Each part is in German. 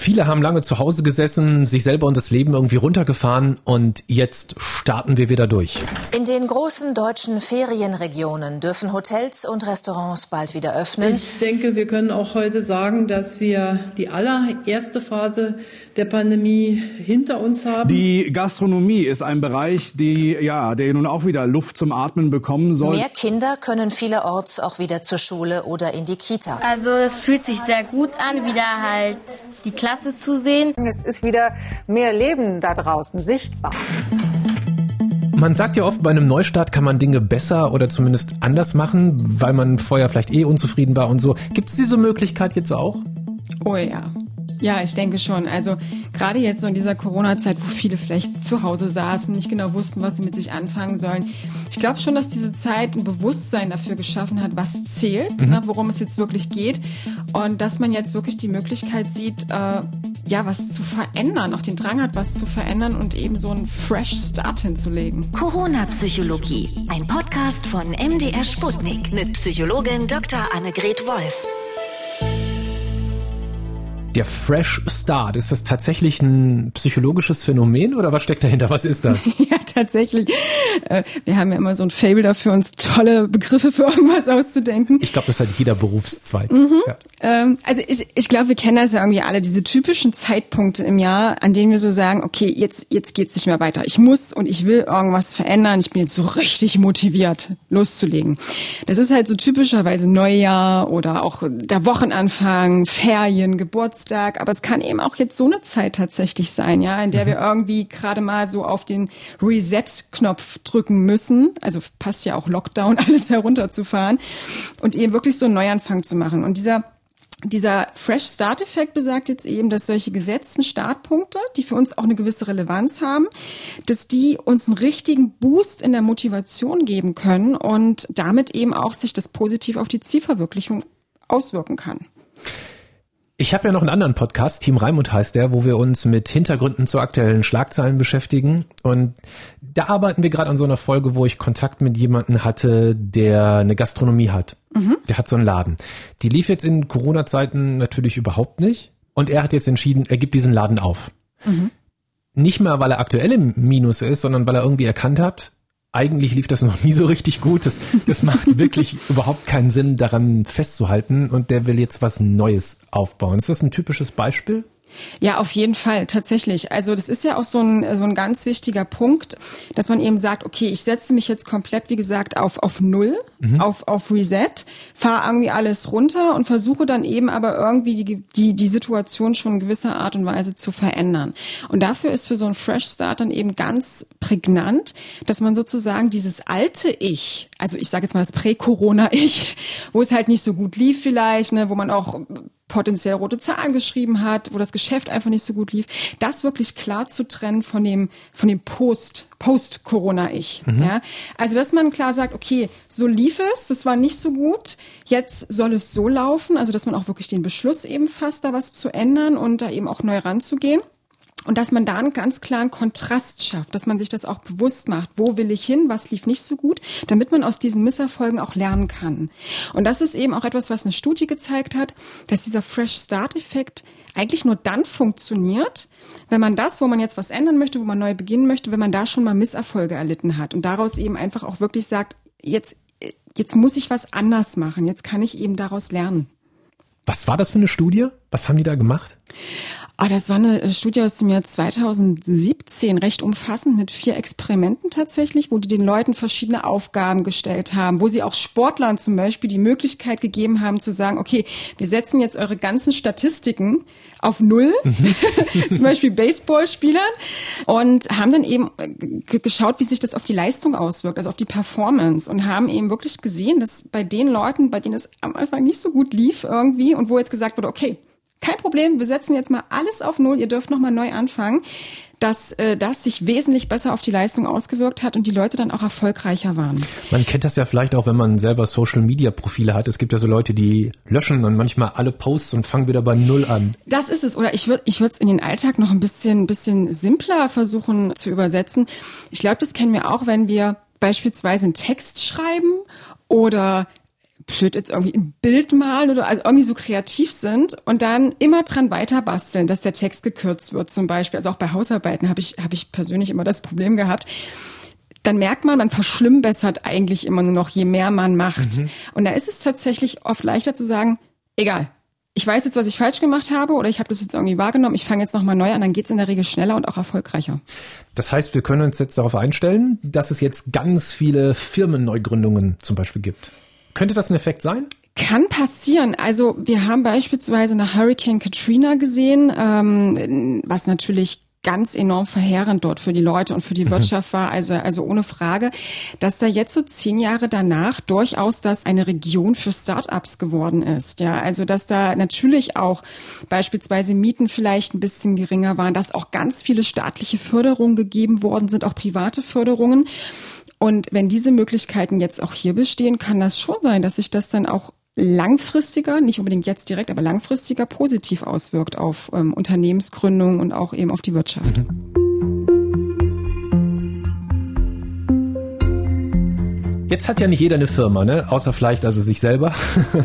Viele haben lange zu Hause gesessen, sich selber und das Leben irgendwie runtergefahren und jetzt starten wir wieder durch. In den großen deutschen Ferienregionen dürfen Hotels und Restaurants bald wieder öffnen. Ich denke, wir können auch heute sagen, dass wir die allererste Phase der Pandemie hinter uns haben. Die Gastronomie ist ein Bereich, die, ja, der nun auch wieder Luft zum Atmen bekommen soll. Mehr Kinder können vielerorts auch wieder zur Schule oder in die Kita. Also es fühlt sich sehr gut an, wieder halt die Klasse zu sehen. Es ist wieder mehr Leben da draußen sichtbar. Man sagt ja oft, bei einem Neustart kann man Dinge besser oder zumindest anders machen, weil man vorher vielleicht eh unzufrieden war und so. Gibt es diese Möglichkeit jetzt auch? Oh ja. Ja, ich denke schon. Also gerade jetzt so in dieser Corona-Zeit, wo viele vielleicht zu Hause saßen, nicht genau wussten, was sie mit sich anfangen sollen. Ich glaube schon, dass diese Zeit ein Bewusstsein dafür geschaffen hat, was zählt, mhm. ne, worum es jetzt wirklich geht. Und dass man jetzt wirklich die Möglichkeit sieht, äh, ja, was zu verändern, auch den Drang hat, was zu verändern und eben so einen Fresh Start hinzulegen. Corona-Psychologie, ein Podcast von MDR Sputnik mit Psychologin Dr. Annegret Wolf. Der Fresh Start, ist das tatsächlich ein psychologisches Phänomen oder was steckt dahinter? Was ist das? ja, tatsächlich. Äh, wir haben ja immer so ein Fable dafür, uns tolle Begriffe für irgendwas auszudenken. Ich glaube, das hat jeder Berufszweig. Mhm. Ja. Ähm, also ich, ich glaube, wir kennen das ja irgendwie alle, diese typischen Zeitpunkte im Jahr, an denen wir so sagen, okay, jetzt, jetzt geht's nicht mehr weiter. Ich muss und ich will irgendwas verändern. Ich bin jetzt so richtig motiviert, loszulegen. Das ist halt so typischerweise Neujahr oder auch der Wochenanfang, Ferien, Geburtstag. Aber es kann eben auch jetzt so eine Zeit tatsächlich sein, ja, in der mhm. wir irgendwie gerade mal so auf den Reset-Knopf drücken müssen. Also passt ja auch Lockdown, alles herunterzufahren und eben wirklich so einen Neuanfang zu machen. Und dieser dieser Fresh Start Effekt besagt jetzt eben, dass solche gesetzten Startpunkte, die für uns auch eine gewisse Relevanz haben, dass die uns einen richtigen Boost in der Motivation geben können und damit eben auch sich das positiv auf die Zielverwirklichung auswirken kann. Ich habe ja noch einen anderen Podcast, Team Raimund heißt der, wo wir uns mit Hintergründen zu aktuellen Schlagzeilen beschäftigen. Und da arbeiten wir gerade an so einer Folge, wo ich Kontakt mit jemandem hatte, der eine Gastronomie hat. Mhm. Der hat so einen Laden. Die lief jetzt in Corona-Zeiten natürlich überhaupt nicht. Und er hat jetzt entschieden, er gibt diesen Laden auf. Mhm. Nicht mal, weil er aktuell im Minus ist, sondern weil er irgendwie erkannt hat, eigentlich lief das noch nie so richtig gut. Das, das macht wirklich überhaupt keinen Sinn, daran festzuhalten. Und der will jetzt was Neues aufbauen. Ist das ein typisches Beispiel? Ja, auf jeden Fall, tatsächlich. Also das ist ja auch so ein, so ein ganz wichtiger Punkt, dass man eben sagt, okay, ich setze mich jetzt komplett, wie gesagt, auf, auf Null, mhm. auf, auf Reset, fahre irgendwie alles runter und versuche dann eben aber irgendwie die, die, die Situation schon in gewisser Art und Weise zu verändern. Und dafür ist für so ein Fresh Start dann eben ganz prägnant, dass man sozusagen dieses alte Ich, also ich sage jetzt mal das Prä-Corona-Ich, wo es halt nicht so gut lief vielleicht, ne, wo man auch potenziell rote Zahlen geschrieben hat, wo das Geschäft einfach nicht so gut lief, das wirklich klar zu trennen von dem, von dem Post, Post-Corona-Ich. Mhm. Ja? Also, dass man klar sagt, okay, so lief es, das war nicht so gut, jetzt soll es so laufen, also dass man auch wirklich den Beschluss eben fasst, da was zu ändern und da eben auch neu ranzugehen. Und dass man da einen ganz klaren Kontrast schafft, dass man sich das auch bewusst macht. Wo will ich hin? Was lief nicht so gut? Damit man aus diesen Misserfolgen auch lernen kann. Und das ist eben auch etwas, was eine Studie gezeigt hat, dass dieser Fresh Start Effekt eigentlich nur dann funktioniert, wenn man das, wo man jetzt was ändern möchte, wo man neu beginnen möchte, wenn man da schon mal Misserfolge erlitten hat und daraus eben einfach auch wirklich sagt, jetzt, jetzt muss ich was anders machen. Jetzt kann ich eben daraus lernen. Was war das für eine Studie? Was haben die da gemacht? Oh, das war eine äh, Studie aus dem Jahr 2017, recht umfassend mit vier Experimenten tatsächlich, wo die den Leuten verschiedene Aufgaben gestellt haben, wo sie auch Sportlern zum Beispiel die Möglichkeit gegeben haben zu sagen, okay, wir setzen jetzt eure ganzen Statistiken auf Null, mhm. zum Beispiel Baseballspielern, und haben dann eben äh, geschaut, wie sich das auf die Leistung auswirkt, also auf die Performance und haben eben wirklich gesehen, dass bei den Leuten, bei denen es am Anfang nicht so gut lief irgendwie und wo jetzt gesagt wurde, okay, kein Problem, wir setzen jetzt mal alles auf Null, ihr dürft nochmal neu anfangen, dass äh, das sich wesentlich besser auf die Leistung ausgewirkt hat und die Leute dann auch erfolgreicher waren. Man kennt das ja vielleicht auch, wenn man selber Social-Media-Profile hat. Es gibt ja so Leute, die löschen dann manchmal alle Posts und fangen wieder bei Null an. Das ist es. Oder ich würde ich würde es in den Alltag noch ein bisschen, bisschen simpler versuchen zu übersetzen. Ich glaube, das kennen wir auch, wenn wir beispielsweise einen Text schreiben oder blöd jetzt irgendwie ein Bild malen oder also irgendwie so kreativ sind und dann immer dran weiter basteln, dass der Text gekürzt wird zum Beispiel. Also auch bei Hausarbeiten habe ich, habe ich persönlich immer das Problem gehabt. Dann merkt man, man verschlimmbessert eigentlich immer nur noch, je mehr man macht. Mhm. Und da ist es tatsächlich oft leichter zu sagen, egal, ich weiß jetzt, was ich falsch gemacht habe oder ich habe das jetzt irgendwie wahrgenommen, ich fange jetzt nochmal neu an, dann geht's in der Regel schneller und auch erfolgreicher. Das heißt, wir können uns jetzt darauf einstellen, dass es jetzt ganz viele Firmenneugründungen zum Beispiel gibt. Könnte das ein Effekt sein? Kann passieren. Also wir haben beispielsweise nach Hurricane Katrina gesehen, ähm, was natürlich ganz enorm verheerend dort für die Leute und für die mhm. Wirtschaft war, also, also ohne Frage, dass da jetzt so zehn Jahre danach durchaus das eine Region für Startups geworden ist. Ja, also dass da natürlich auch beispielsweise Mieten vielleicht ein bisschen geringer waren, dass auch ganz viele staatliche Förderungen gegeben worden sind, auch private Förderungen. Und wenn diese Möglichkeiten jetzt auch hier bestehen, kann das schon sein, dass sich das dann auch langfristiger, nicht unbedingt jetzt direkt, aber langfristiger positiv auswirkt auf ähm, Unternehmensgründung und auch eben auf die Wirtschaft. Mhm. Jetzt hat ja nicht jeder eine Firma, ne? Außer vielleicht also sich selber.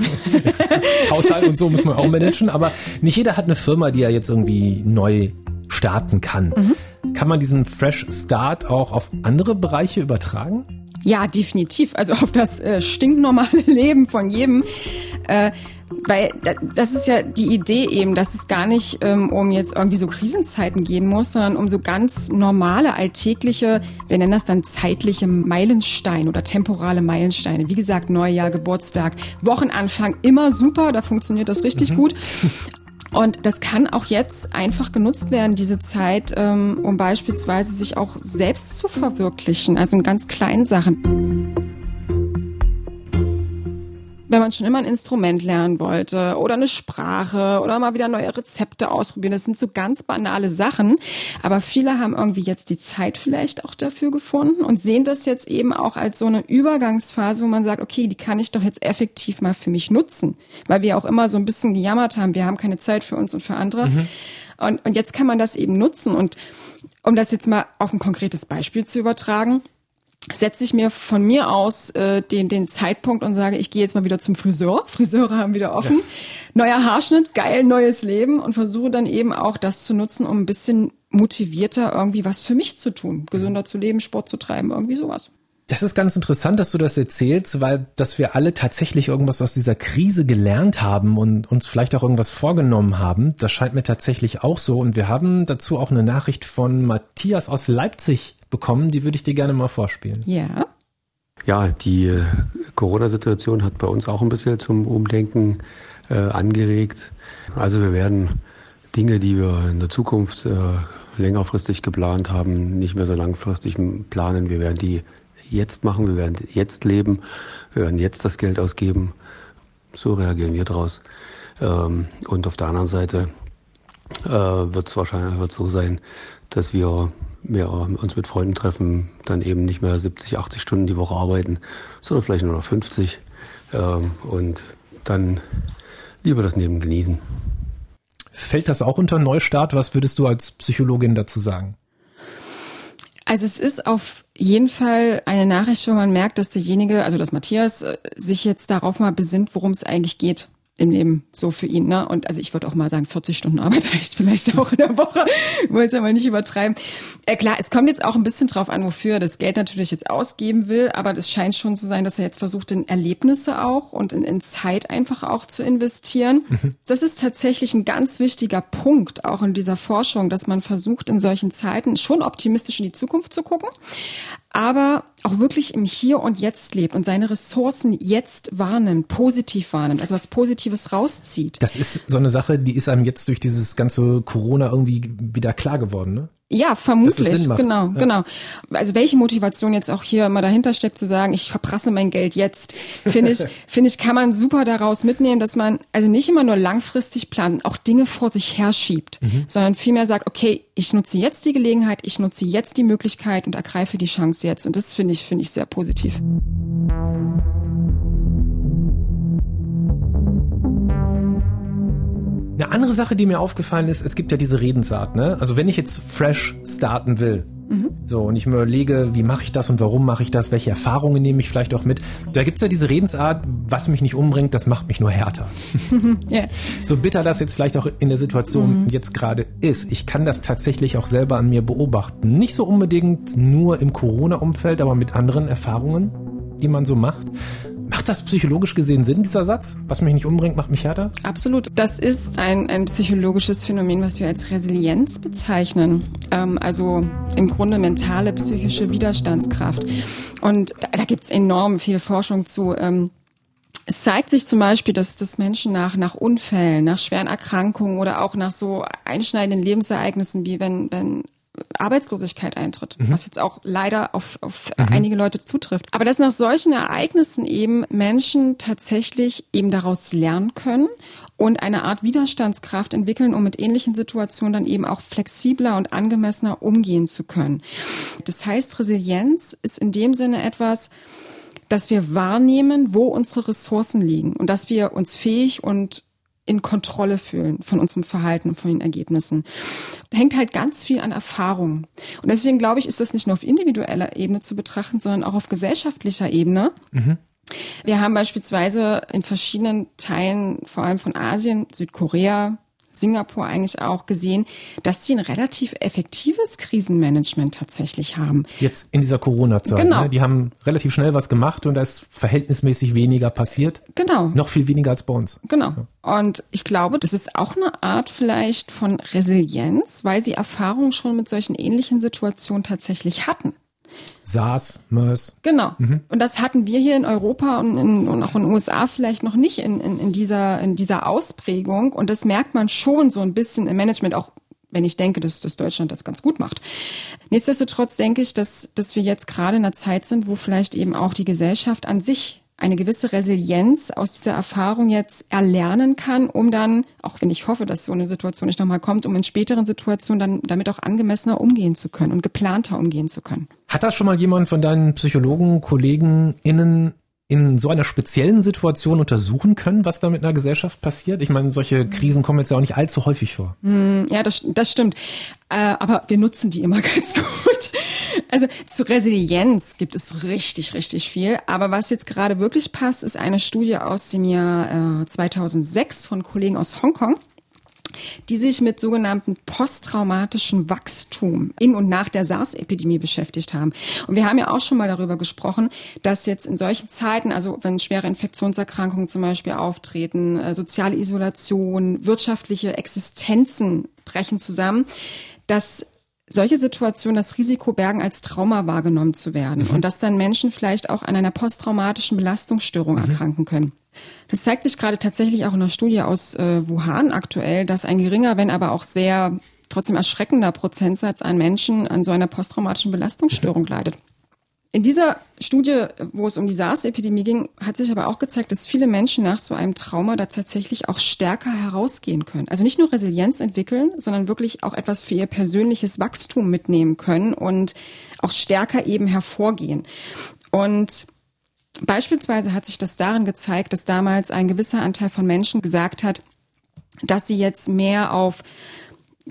Haushalt und so muss man auch managen, aber nicht jeder hat eine Firma, die er jetzt irgendwie neu starten kann. Mhm. Kann man diesen Fresh Start auch auf andere Bereiche übertragen? Ja, definitiv. Also auf das äh, stinknormale Leben von jedem. Äh, weil das ist ja die Idee eben, dass es gar nicht ähm, um jetzt irgendwie so Krisenzeiten gehen muss, sondern um so ganz normale, alltägliche, wir nennen das dann zeitliche Meilensteine oder temporale Meilensteine. Wie gesagt, Neujahr, Geburtstag, Wochenanfang, immer super, da funktioniert das richtig mhm. gut. Und das kann auch jetzt einfach genutzt werden, diese Zeit, ähm, um beispielsweise sich auch selbst zu verwirklichen, also in ganz kleinen Sachen wenn man schon immer ein Instrument lernen wollte oder eine Sprache oder mal wieder neue Rezepte ausprobieren. Das sind so ganz banale Sachen. Aber viele haben irgendwie jetzt die Zeit vielleicht auch dafür gefunden und sehen das jetzt eben auch als so eine Übergangsphase, wo man sagt, okay, die kann ich doch jetzt effektiv mal für mich nutzen. Weil wir auch immer so ein bisschen gejammert haben, wir haben keine Zeit für uns und für andere. Mhm. Und, und jetzt kann man das eben nutzen. Und um das jetzt mal auf ein konkretes Beispiel zu übertragen, setze ich mir von mir aus äh, den, den Zeitpunkt und sage, ich gehe jetzt mal wieder zum Friseur. Friseure haben wieder offen. Ja. Neuer Haarschnitt, geil, neues Leben und versuche dann eben auch das zu nutzen, um ein bisschen motivierter irgendwie was für mich zu tun. Gesünder mhm. zu leben, Sport zu treiben, irgendwie sowas. Das ist ganz interessant, dass du das erzählst, weil dass wir alle tatsächlich irgendwas aus dieser Krise gelernt haben und uns vielleicht auch irgendwas vorgenommen haben. Das scheint mir tatsächlich auch so. Und wir haben dazu auch eine Nachricht von Matthias aus Leipzig bekommen, die würde ich dir gerne mal vorspielen. Ja. Ja, die äh, Corona-Situation hat bei uns auch ein bisschen zum Umdenken äh, angeregt. Also wir werden Dinge, die wir in der Zukunft äh, längerfristig geplant haben, nicht mehr so langfristig planen. Wir werden die jetzt machen, wir werden jetzt leben, wir werden jetzt das Geld ausgeben. So reagieren wir daraus. Ähm, und auf der anderen Seite äh, wird es wahrscheinlich wird so sein, dass wir wir uns mit Freunden treffen, dann eben nicht mehr 70, 80 Stunden die Woche arbeiten, sondern vielleicht nur noch 50 ähm, und dann lieber das Leben genießen. Fällt das auch unter Neustart? Was würdest du als Psychologin dazu sagen? Also es ist auf jeden Fall eine Nachricht, wo man merkt, dass derjenige, also dass Matthias, äh, sich jetzt darauf mal besinnt, worum es eigentlich geht im Leben so für ihn. Ne? Und also ich würde auch mal sagen, 40 Stunden Arbeit reicht vielleicht auch in der Woche. Wollte es aber nicht übertreiben. Äh, klar, es kommt jetzt auch ein bisschen drauf an, wofür er das Geld natürlich jetzt ausgeben will, aber das scheint schon zu sein, dass er jetzt versucht, in Erlebnisse auch und in, in Zeit einfach auch zu investieren. Mhm. Das ist tatsächlich ein ganz wichtiger Punkt auch in dieser Forschung, dass man versucht, in solchen Zeiten schon optimistisch in die Zukunft zu gucken, aber auch wirklich im Hier und Jetzt lebt und seine Ressourcen jetzt wahrnimmt, positiv wahrnimmt, also was Positives rauszieht. Das ist so eine Sache, die ist einem jetzt durch dieses ganze Corona irgendwie wieder klar geworden, ne? Ja, vermutlich, genau, ja. genau. Also welche Motivation jetzt auch hier immer dahinter steckt, zu sagen, ich verprasse mein Geld jetzt, finde ich, finde ich, kann man super daraus mitnehmen, dass man also nicht immer nur langfristig plant, auch Dinge vor sich herschiebt, mhm. sondern vielmehr sagt, okay, ich nutze jetzt die Gelegenheit, ich nutze jetzt die Möglichkeit und ergreife die Chance jetzt. Und das finde ich, finde ich sehr positiv. Eine andere Sache, die mir aufgefallen ist, es gibt ja diese Redensart, ne? Also wenn ich jetzt fresh starten will. So, und ich mir überlege, wie mache ich das und warum mache ich das, welche Erfahrungen nehme ich vielleicht auch mit. Da gibt's ja diese Redensart, was mich nicht umbringt, das macht mich nur härter. yeah. So bitter das jetzt vielleicht auch in der Situation mhm. jetzt gerade ist. Ich kann das tatsächlich auch selber an mir beobachten. Nicht so unbedingt nur im Corona-Umfeld, aber mit anderen Erfahrungen, die man so macht. Macht das psychologisch gesehen Sinn, dieser Satz? Was mich nicht umbringt, macht mich härter? Absolut. Das ist ein, ein psychologisches Phänomen, was wir als Resilienz bezeichnen. Ähm, also im Grunde mentale psychische Widerstandskraft. Und da, da gibt es enorm viel Forschung zu. Ähm, es zeigt sich zum Beispiel, dass, dass Menschen nach, nach Unfällen, nach schweren Erkrankungen oder auch nach so einschneidenden Lebensereignissen, wie wenn, wenn Arbeitslosigkeit eintritt, mhm. was jetzt auch leider auf, auf mhm. einige Leute zutrifft. Aber dass nach solchen Ereignissen eben Menschen tatsächlich eben daraus lernen können und eine Art Widerstandskraft entwickeln, um mit ähnlichen Situationen dann eben auch flexibler und angemessener umgehen zu können. Das heißt, Resilienz ist in dem Sinne etwas, dass wir wahrnehmen, wo unsere Ressourcen liegen und dass wir uns fähig und in Kontrolle fühlen von unserem Verhalten und von den Ergebnissen. Hängt halt ganz viel an Erfahrung. Und deswegen glaube ich, ist das nicht nur auf individueller Ebene zu betrachten, sondern auch auf gesellschaftlicher Ebene. Mhm. Wir haben beispielsweise in verschiedenen Teilen, vor allem von Asien, Südkorea, Singapur eigentlich auch gesehen, dass sie ein relativ effektives Krisenmanagement tatsächlich haben. Jetzt in dieser Corona-Zeit. Genau. Ne? Die haben relativ schnell was gemacht und da ist verhältnismäßig weniger passiert. Genau. Noch viel weniger als bei uns. Genau. Ja. Und ich glaube, das ist auch eine Art vielleicht von Resilienz, weil sie Erfahrungen schon mit solchen ähnlichen Situationen tatsächlich hatten. SARS, MERS. Genau. Mhm. Und das hatten wir hier in Europa und, in, und auch in den USA vielleicht noch nicht in, in, in, dieser, in dieser Ausprägung. Und das merkt man schon so ein bisschen im Management, auch wenn ich denke, dass, dass Deutschland das ganz gut macht. Nichtsdestotrotz denke ich, dass, dass wir jetzt gerade in einer Zeit sind, wo vielleicht eben auch die Gesellschaft an sich eine gewisse Resilienz aus dieser Erfahrung jetzt erlernen kann, um dann, auch wenn ich hoffe, dass so eine Situation nicht nochmal kommt, um in späteren Situationen dann damit auch angemessener umgehen zu können und geplanter umgehen zu können. Hat das schon mal jemand von deinen Psychologen, Kollegen, innen in so einer speziellen Situation untersuchen können, was da mit einer Gesellschaft passiert? Ich meine, solche Krisen kommen jetzt ja auch nicht allzu häufig vor. Hm, ja, das, das stimmt. Äh, aber wir nutzen die immer ganz gut. Also zu Resilienz gibt es richtig, richtig viel. Aber was jetzt gerade wirklich passt, ist eine Studie aus dem Jahr äh, 2006 von Kollegen aus Hongkong die sich mit sogenannten posttraumatischem Wachstum in und nach der SARS-Epidemie beschäftigt haben. Und wir haben ja auch schon mal darüber gesprochen, dass jetzt in solchen Zeiten, also wenn schwere Infektionserkrankungen zum Beispiel auftreten, äh, soziale Isolation, wirtschaftliche Existenzen brechen zusammen, dass solche Situationen das Risiko bergen, als Trauma wahrgenommen zu werden mhm. und dass dann Menschen vielleicht auch an einer posttraumatischen Belastungsstörung mhm. erkranken können. Das zeigt sich gerade tatsächlich auch in einer Studie aus äh, Wuhan aktuell, dass ein geringer, wenn aber auch sehr trotzdem erschreckender Prozentsatz an Menschen an so einer posttraumatischen Belastungsstörung leidet. In dieser Studie, wo es um die SARS-Epidemie ging, hat sich aber auch gezeigt, dass viele Menschen nach so einem Trauma da tatsächlich auch stärker herausgehen können. Also nicht nur Resilienz entwickeln, sondern wirklich auch etwas für ihr persönliches Wachstum mitnehmen können und auch stärker eben hervorgehen. Und Beispielsweise hat sich das darin gezeigt, dass damals ein gewisser Anteil von Menschen gesagt hat, dass sie jetzt mehr auf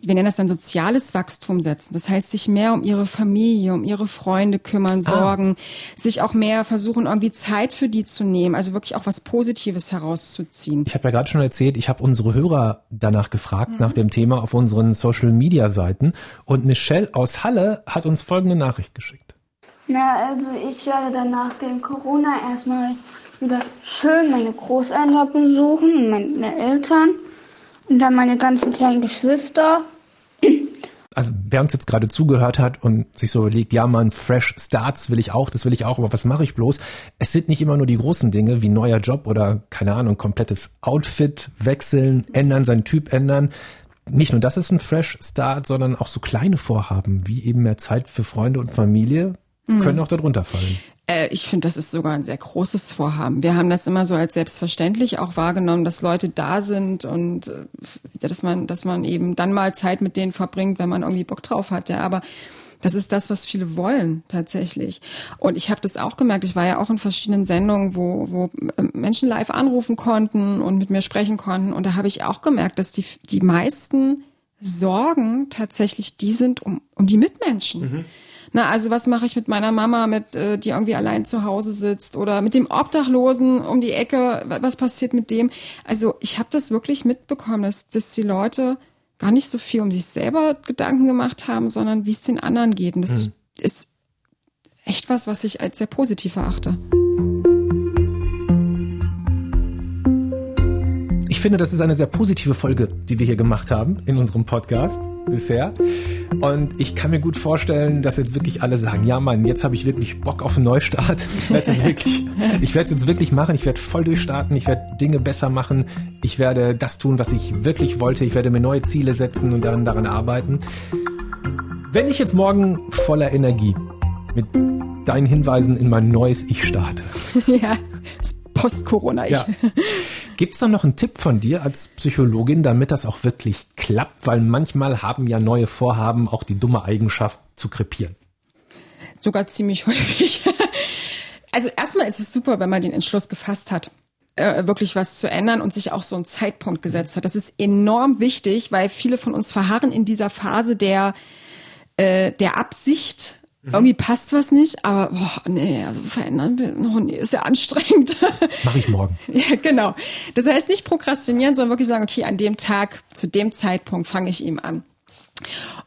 wir nennen das dann soziales Wachstum setzen. Das heißt, sich mehr um ihre Familie, um ihre Freunde kümmern, ah. sorgen, ah. sich auch mehr versuchen, irgendwie Zeit für die zu nehmen, also wirklich auch was Positives herauszuziehen. Ich habe ja gerade schon erzählt, ich habe unsere Hörer danach gefragt, mhm. nach dem Thema auf unseren Social-Media-Seiten. Und Michelle aus Halle hat uns folgende Nachricht geschickt. Na, also ich werde dann nach dem Corona erstmal wieder schön meine Großeltern besuchen, meine Eltern und dann meine ganzen kleinen Geschwister. Also wer uns jetzt gerade zugehört hat und sich so überlegt, ja man, Fresh Starts will ich auch, das will ich auch, aber was mache ich bloß? Es sind nicht immer nur die großen Dinge wie neuer Job oder keine Ahnung, komplettes Outfit wechseln, ändern, seinen Typ ändern. Nicht nur das ist ein Fresh Start, sondern auch so kleine Vorhaben wie eben mehr Zeit für Freunde und Familie, mhm. können auch darunter fallen. Äh, ich finde, das ist sogar ein sehr großes Vorhaben. Wir haben das immer so als selbstverständlich auch wahrgenommen, dass Leute da sind und äh, dass man, dass man eben dann mal Zeit mit denen verbringt, wenn man irgendwie Bock drauf hat. Ja, aber das ist das, was viele wollen tatsächlich. Und ich habe das auch gemerkt. Ich war ja auch in verschiedenen Sendungen, wo, wo äh, Menschen live anrufen konnten und mit mir sprechen konnten. Und da habe ich auch gemerkt, dass die, die meisten Sorgen tatsächlich die sind um, um die Mitmenschen. Mhm Na, also was mache ich mit meiner Mama, mit äh, die irgendwie allein zu Hause sitzt oder mit dem Obdachlosen um die Ecke, was passiert mit dem? Also ich habe das wirklich mitbekommen, dass, dass die Leute gar nicht so viel um sich selber Gedanken gemacht haben, sondern wie es den anderen geht. Und das mhm. ist echt was, was ich als sehr positiv erachte. Finde, das ist eine sehr positive Folge, die wir hier gemacht haben in unserem Podcast bisher. Und ich kann mir gut vorstellen, dass jetzt wirklich alle sagen, ja Mann, jetzt habe ich wirklich Bock auf einen Neustart. Ich werde es jetzt wirklich, ich jetzt wirklich machen. Ich werde voll durchstarten. Ich werde Dinge besser machen. Ich werde das tun, was ich wirklich wollte. Ich werde mir neue Ziele setzen und daran, daran arbeiten. Wenn ich jetzt morgen voller Energie mit deinen Hinweisen in mein neues Ich starte. Ja, das Post-Corona-Ich. Ja. Gibt es da noch einen Tipp von dir als Psychologin, damit das auch wirklich klappt? Weil manchmal haben ja neue Vorhaben auch die dumme Eigenschaft zu krepieren. Sogar ziemlich häufig. Also erstmal ist es super, wenn man den Entschluss gefasst hat, äh, wirklich was zu ändern und sich auch so einen Zeitpunkt gesetzt hat. Das ist enorm wichtig, weil viele von uns verharren in dieser Phase der, äh, der Absicht, Mhm. Irgendwie passt was nicht, aber boah, nee, also verändern will, oh, nee, ist ja anstrengend. Mach ich morgen. ja, genau. Das heißt nicht prokrastinieren, sondern wirklich sagen, okay, an dem Tag, zu dem Zeitpunkt fange ich ihm an.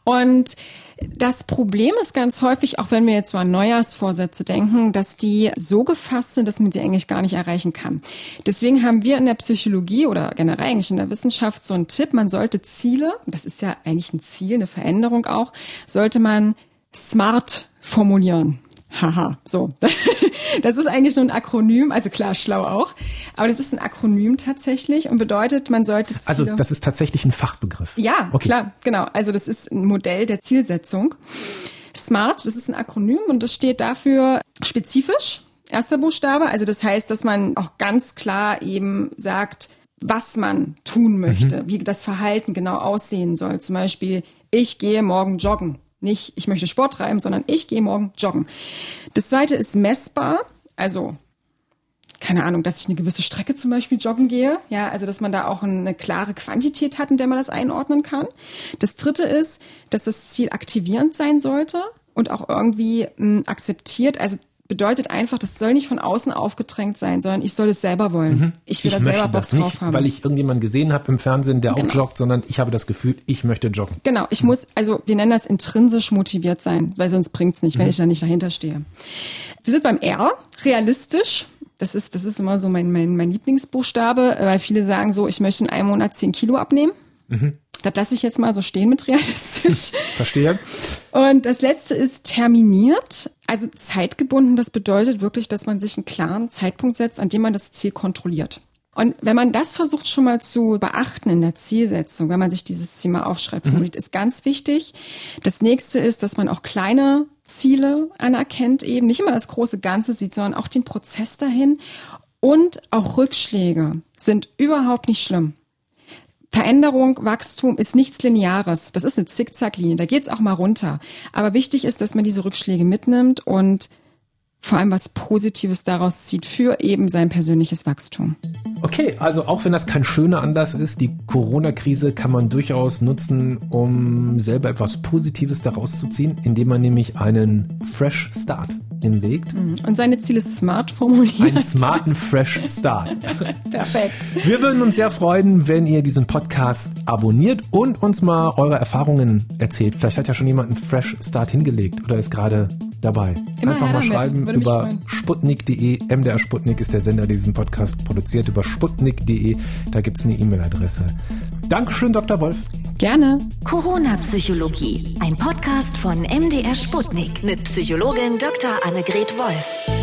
Und das Problem ist ganz häufig, auch wenn wir jetzt so an Neujahrsvorsätze denken, dass die so gefasst sind, dass man sie eigentlich gar nicht erreichen kann. Deswegen haben wir in der Psychologie oder generell eigentlich in der Wissenschaft so einen Tipp, man sollte Ziele, das ist ja eigentlich ein Ziel, eine Veränderung auch, sollte man smart formulieren. Haha, so. Das ist eigentlich nur ein Akronym, also klar, schlau auch. Aber das ist ein Akronym tatsächlich und bedeutet, man sollte Ziele Also das ist tatsächlich ein Fachbegriff. Ja, okay. klar, genau. Also das ist ein Modell der Zielsetzung. SMART, das ist ein Akronym und das steht dafür spezifisch, erster Buchstabe. Also das heißt, dass man auch ganz klar eben sagt, was man tun möchte, mhm. wie das Verhalten genau aussehen soll. Zum Beispiel, ich gehe morgen joggen nicht, ich möchte Sport treiben, sondern ich gehe morgen joggen. Das zweite ist messbar, also keine Ahnung, dass ich eine gewisse Strecke zum Beispiel joggen gehe. Ja, also dass man da auch eine klare Quantität hat, in der man das einordnen kann. Das dritte ist, dass das Ziel aktivierend sein sollte und auch irgendwie mh, hm, akzeptiert. Also bedeutet einfach, das soll nicht von außen aufgedrängt sein, sondern ich soll es selber wollen. Mhm. Ich will ich da selber Bock drauf nicht, haben. Weil ich irgendjemanden gesehen habe im Fernsehen, der genau. auch joggt, sondern ich habe das Gefühl, ich möchte joggen. Genau, ich mhm. muss, also wir nennen das intrinsisch motiviert sein, weil sonst bringt's nicht, wenn mhm. ich da nicht dahinter stehe. Wir sind beim R, realistisch. Das ist, das ist immer so mein, mein, mein Lieblingsbuchstabe, weil viele sagen so, ich möchte in einem Monat zehn Kilo abnehmen. Mhm. Das lasse ich jetzt mal so stehen mit realistisch. Verstehe. Und das letzte ist terminiert, also zeitgebunden. Das bedeutet wirklich, dass man sich einen klaren Zeitpunkt setzt, an dem man das Ziel kontrolliert. Und wenn man das versucht schon mal zu beachten in der Zielsetzung, wenn man sich dieses Ziel mal aufschreibt, mhm. ist ganz wichtig. Das nächste ist, dass man auch kleine Ziele anerkennt, eben nicht immer das große Ganze sieht, sondern auch den Prozess dahin. Und auch Rückschläge sind überhaupt nicht schlimm. Veränderung, Wachstum ist nichts Lineares. Das ist eine Zickzacklinie. Da geht's auch mal runter. Aber wichtig ist, dass man diese Rückschläge mitnimmt und vor allem was Positives daraus zieht für eben sein persönliches Wachstum. Okay, also auch wenn das kein schöner Anlass ist, die Corona-Krise kann man durchaus nutzen, um selber etwas Positives daraus zu ziehen, indem man nämlich einen Fresh Start hinlegt. Mhm. Und seine Ziele smart formuliert. Einen smarten Fresh Start. Perfekt. Wir würden uns sehr freuen, wenn ihr diesen Podcast abonniert und uns mal eure Erfahrungen erzählt. Vielleicht hat ja schon jemand einen Fresh Start hingelegt oder ist gerade dabei. Immer Einfach mal schreiben über sputnik.de. MDR Sputnik ist der Sender, der diesen Podcast produziert. Über sputnik.de, da gibt es eine E-Mail-Adresse. Dankeschön, Dr. Wolf. Gerne. Corona-Psychologie, ein Podcast von MDR Sputnik mit Psychologin Dr. Annegret Wolf.